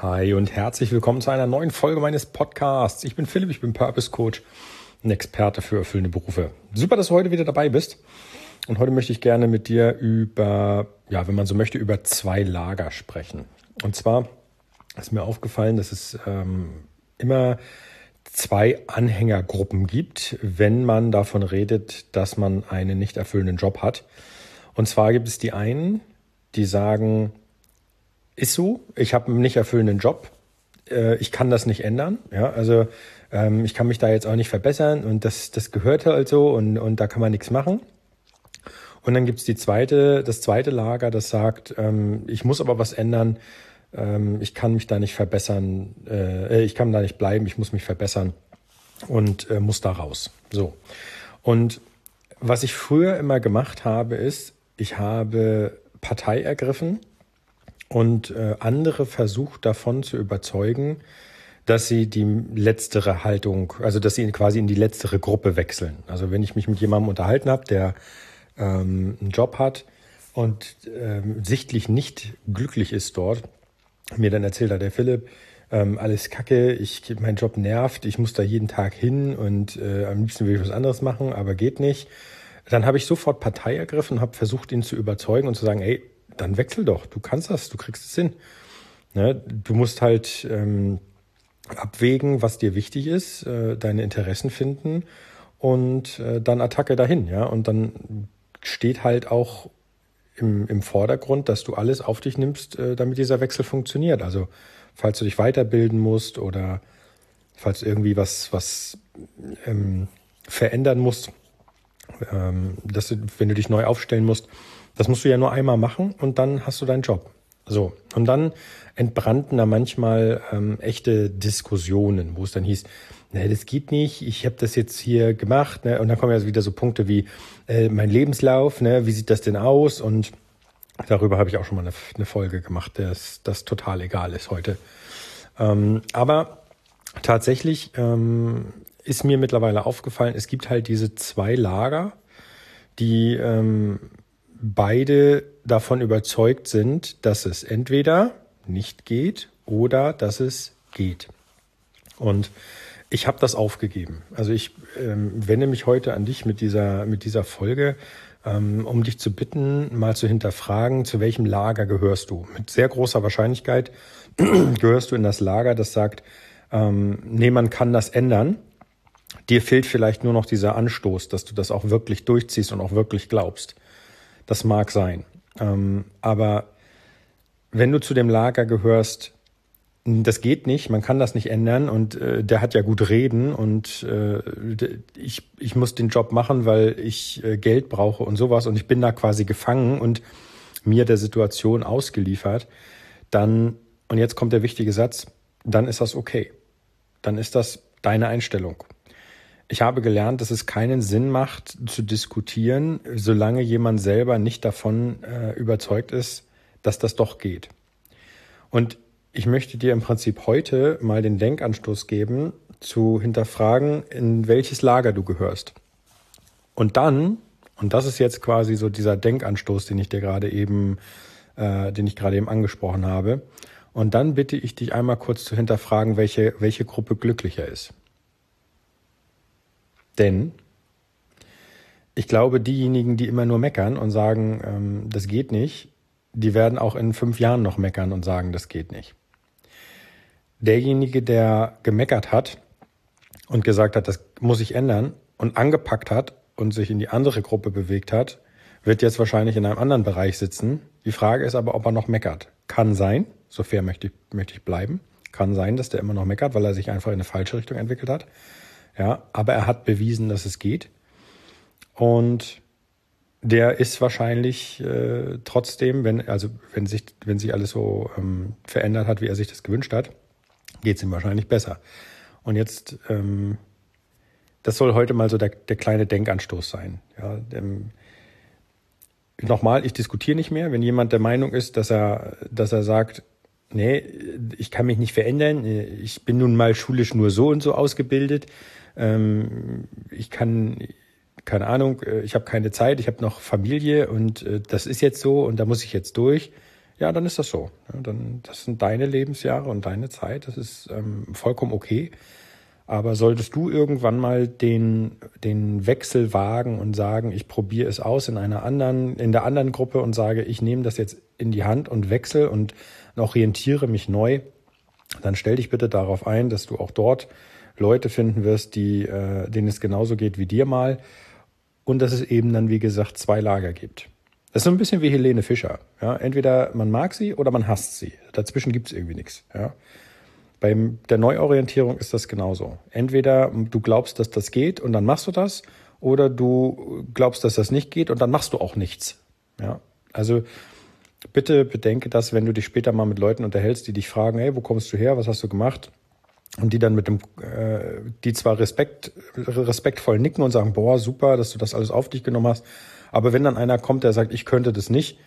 Hi und herzlich willkommen zu einer neuen Folge meines Podcasts. Ich bin Philipp, ich bin Purpose Coach, ein Experte für erfüllende Berufe. Super, dass du heute wieder dabei bist. Und heute möchte ich gerne mit dir über, ja, wenn man so möchte, über zwei Lager sprechen. Und zwar ist mir aufgefallen, dass es ähm, immer zwei Anhängergruppen gibt, wenn man davon redet, dass man einen nicht erfüllenden Job hat. Und zwar gibt es die einen, die sagen, ist so, ich habe einen nicht erfüllenden Job, äh, ich kann das nicht ändern. Ja, also ähm, ich kann mich da jetzt auch nicht verbessern und das, das gehört halt so und, und da kann man nichts machen. Und dann gibt's die zweite, das zweite Lager, das sagt, ähm, ich muss aber was ändern, ähm, ich kann mich da nicht verbessern, äh, ich kann da nicht bleiben, ich muss mich verbessern und äh, muss da raus. So. Und was ich früher immer gemacht habe, ist, ich habe Partei ergriffen und äh, andere versucht davon zu überzeugen, dass sie die letztere Haltung, also dass sie quasi in die letztere Gruppe wechseln. Also wenn ich mich mit jemandem unterhalten habe, der ähm, einen Job hat und ähm, sichtlich nicht glücklich ist dort, mir dann erzählt hat der Philipp, ähm, alles Kacke, ich mein Job nervt, ich muss da jeden Tag hin und äh, am liebsten will ich was anderes machen, aber geht nicht. Dann habe ich sofort Partei ergriffen, habe versucht, ihn zu überzeugen und zu sagen, ey, dann wechsel doch, du kannst das, du kriegst es hin. Ne? Du musst halt ähm, abwägen, was dir wichtig ist, äh, deine Interessen finden und äh, dann Attacke dahin, ja. Und dann steht halt auch im, im Vordergrund, dass du alles auf dich nimmst, äh, damit dieser Wechsel funktioniert. Also falls du dich weiterbilden musst oder falls irgendwie was, was ähm, verändern musst, ähm, dass du, wenn du dich neu aufstellen musst, das musst du ja nur einmal machen und dann hast du deinen Job. So, und dann entbrannten da manchmal ähm, echte Diskussionen, wo es dann hieß, ne, das geht nicht, ich habe das jetzt hier gemacht, ne? und dann kommen ja wieder so Punkte wie äh, mein Lebenslauf, ne? wie sieht das denn aus? Und darüber habe ich auch schon mal eine, eine Folge gemacht, dass das total egal ist heute. Ähm, aber tatsächlich ähm, ist mir mittlerweile aufgefallen, es gibt halt diese zwei Lager, die ähm, beide davon überzeugt sind, dass es entweder nicht geht oder dass es geht. Und ich habe das aufgegeben. Also ich ähm, wende mich heute an dich mit dieser, mit dieser Folge, ähm, um dich zu bitten, mal zu hinterfragen, zu welchem Lager gehörst du. Mit sehr großer Wahrscheinlichkeit gehörst du in das Lager, das sagt, ähm, nee, man kann das ändern. Dir fehlt vielleicht nur noch dieser Anstoß, dass du das auch wirklich durchziehst und auch wirklich glaubst. Das mag sein. Ähm, aber wenn du zu dem Lager gehörst, das geht nicht, man kann das nicht ändern und äh, der hat ja gut reden und äh, ich, ich muss den Job machen, weil ich äh, Geld brauche und sowas und ich bin da quasi gefangen und mir der Situation ausgeliefert, dann, und jetzt kommt der wichtige Satz, dann ist das okay. Dann ist das deine Einstellung. Ich habe gelernt, dass es keinen Sinn macht zu diskutieren, solange jemand selber nicht davon äh, überzeugt ist, dass das doch geht. Und ich möchte dir im Prinzip heute mal den Denkanstoß geben, zu hinterfragen, in welches Lager du gehörst. Und dann, und das ist jetzt quasi so dieser Denkanstoß, den ich dir gerade eben, äh, den ich gerade eben angesprochen habe. Und dann bitte ich dich einmal kurz zu hinterfragen, welche, welche Gruppe glücklicher ist. Denn ich glaube, diejenigen, die immer nur meckern und sagen, ähm, das geht nicht, die werden auch in fünf Jahren noch meckern und sagen, das geht nicht. Derjenige, der gemeckert hat und gesagt hat, das muss ich ändern und angepackt hat und sich in die andere Gruppe bewegt hat, wird jetzt wahrscheinlich in einem anderen Bereich sitzen. Die Frage ist aber, ob er noch meckert. Kann sein, so fair möchte ich, möchte ich bleiben. Kann sein, dass der immer noch meckert, weil er sich einfach in eine falsche Richtung entwickelt hat. Ja, aber er hat bewiesen, dass es geht. Und der ist wahrscheinlich äh, trotzdem, wenn, also wenn sich, wenn sich alles so ähm, verändert hat, wie er sich das gewünscht hat, geht es ihm wahrscheinlich besser. Und jetzt, ähm, das soll heute mal so der, der kleine Denkanstoß sein. Ja, ähm, nochmal, ich diskutiere nicht mehr. Wenn jemand der Meinung ist, dass er, dass er sagt, nee, ich kann mich nicht verändern, ich bin nun mal schulisch nur so und so ausgebildet, ähm, ich kann, keine Ahnung, äh, ich habe keine Zeit, ich habe noch Familie und äh, das ist jetzt so und da muss ich jetzt durch. ja, dann ist das so. Ja, dann, das sind deine Lebensjahre und deine Zeit. Das ist ähm, vollkommen okay. Aber solltest du irgendwann mal den, den Wechsel wagen und sagen, ich probiere es aus in einer anderen, in der anderen Gruppe und sage, ich nehme das jetzt in die Hand und wechsle und orientiere mich neu, dann stell dich bitte darauf ein, dass du auch dort Leute finden wirst, die, äh, denen es genauso geht wie dir mal. Und dass es eben dann, wie gesagt, zwei Lager gibt. Das ist so ein bisschen wie Helene Fischer. Ja? Entweder man mag sie oder man hasst sie. Dazwischen gibt es irgendwie nichts. Ja? Bei der Neuorientierung ist das genauso. Entweder du glaubst, dass das geht und dann machst du das, oder du glaubst, dass das nicht geht und dann machst du auch nichts. Ja? Also bitte bedenke das, wenn du dich später mal mit Leuten unterhältst, die dich fragen, hey, wo kommst du her, was hast du gemacht? Und die dann mit dem, äh, die zwar Respekt, respektvoll nicken und sagen, boah, super, dass du das alles auf dich genommen hast, aber wenn dann einer kommt, der sagt, ich könnte das nicht,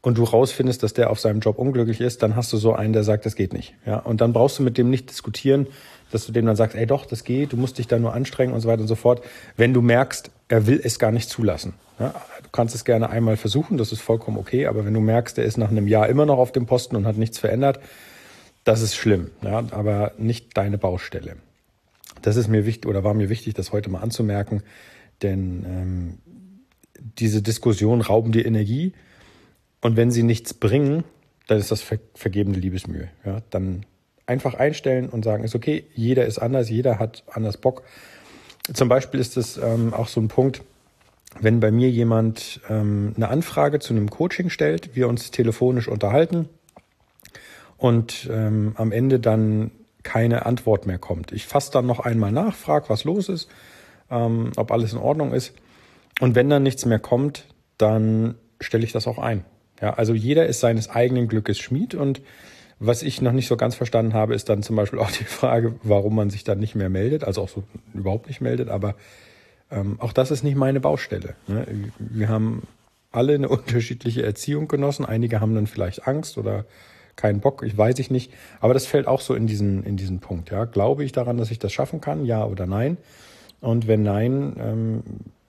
und du rausfindest, dass der auf seinem Job unglücklich ist, dann hast du so einen, der sagt, das geht nicht. Ja, und dann brauchst du mit dem nicht diskutieren, dass du dem dann sagst, ey doch, das geht, du musst dich da nur anstrengen und so weiter und so fort. Wenn du merkst, er will es gar nicht zulassen. Ja, du kannst es gerne einmal versuchen, das ist vollkommen okay, aber wenn du merkst, er ist nach einem Jahr immer noch auf dem Posten und hat nichts verändert, das ist schlimm, ja, aber nicht deine Baustelle. Das ist mir wichtig oder war mir wichtig, das heute mal anzumerken, denn ähm, diese Diskussion rauben dir Energie und wenn sie nichts bringen, dann ist das ver vergebene Liebesmühe. Ja, dann einfach einstellen und sagen, ist okay, jeder ist anders, jeder hat anders Bock. Zum Beispiel ist es ähm, auch so ein Punkt, wenn bei mir jemand ähm, eine Anfrage zu einem Coaching stellt, wir uns telefonisch unterhalten und ähm, am Ende dann keine Antwort mehr kommt. Ich fasse dann noch einmal nach, frage, was los ist, ähm, ob alles in Ordnung ist. Und wenn dann nichts mehr kommt, dann stelle ich das auch ein. Ja, also jeder ist seines eigenen Glückes Schmied und was ich noch nicht so ganz verstanden habe, ist dann zum Beispiel auch die Frage, warum man sich dann nicht mehr meldet, also auch so überhaupt nicht meldet, aber ähm, auch das ist nicht meine Baustelle. Ne? Wir haben alle eine unterschiedliche Erziehung genossen. Einige haben dann vielleicht Angst oder keinen Bock, ich weiß ich nicht. Aber das fällt auch so in diesen, in diesen Punkt. Ja? Glaube ich daran, dass ich das schaffen kann? Ja oder nein? Und wenn nein, ähm,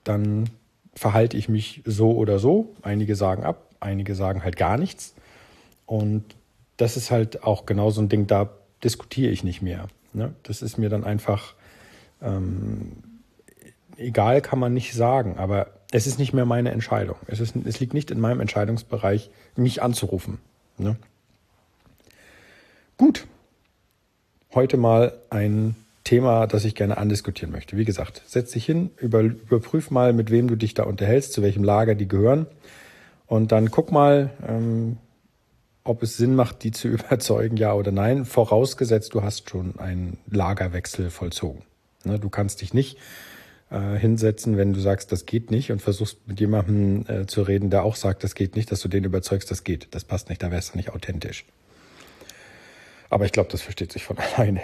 dann verhalte ich mich so oder so. Einige sagen ab, einige sagen halt gar nichts. Und das ist halt auch genau so ein Ding, da diskutiere ich nicht mehr. Ne? Das ist mir dann einfach ähm, egal, kann man nicht sagen, aber es ist nicht mehr meine Entscheidung. Es, ist, es liegt nicht in meinem Entscheidungsbereich, mich anzurufen. Ne? Gut. Heute mal ein Thema, das ich gerne andiskutieren möchte. Wie gesagt, setz dich hin, über, überprüf mal, mit wem du dich da unterhältst, zu welchem Lager die gehören. Und dann guck mal, ähm, ob es Sinn macht, die zu überzeugen, ja oder nein, vorausgesetzt, du hast schon einen Lagerwechsel vollzogen. Ne, du kannst dich nicht äh, hinsetzen, wenn du sagst, das geht nicht und versuchst mit jemandem äh, zu reden, der auch sagt, das geht nicht, dass du den überzeugst, das geht. Das passt nicht, da wärst du nicht authentisch. Aber ich glaube, das versteht sich von alleine.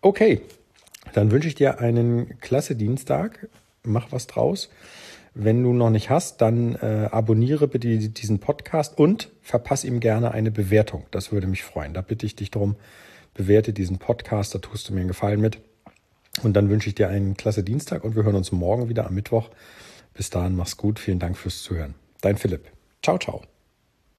Okay, dann wünsche ich dir einen klasse Dienstag. Mach was draus. Wenn du noch nicht hast, dann äh, abonniere bitte diesen Podcast und verpasse ihm gerne eine Bewertung. Das würde mich freuen. Da bitte ich dich darum, bewerte diesen Podcast, da tust du mir einen Gefallen mit. Und dann wünsche ich dir einen klasse Dienstag und wir hören uns morgen wieder am Mittwoch. Bis dahin, mach's gut. Vielen Dank fürs Zuhören. Dein Philipp. Ciao, ciao.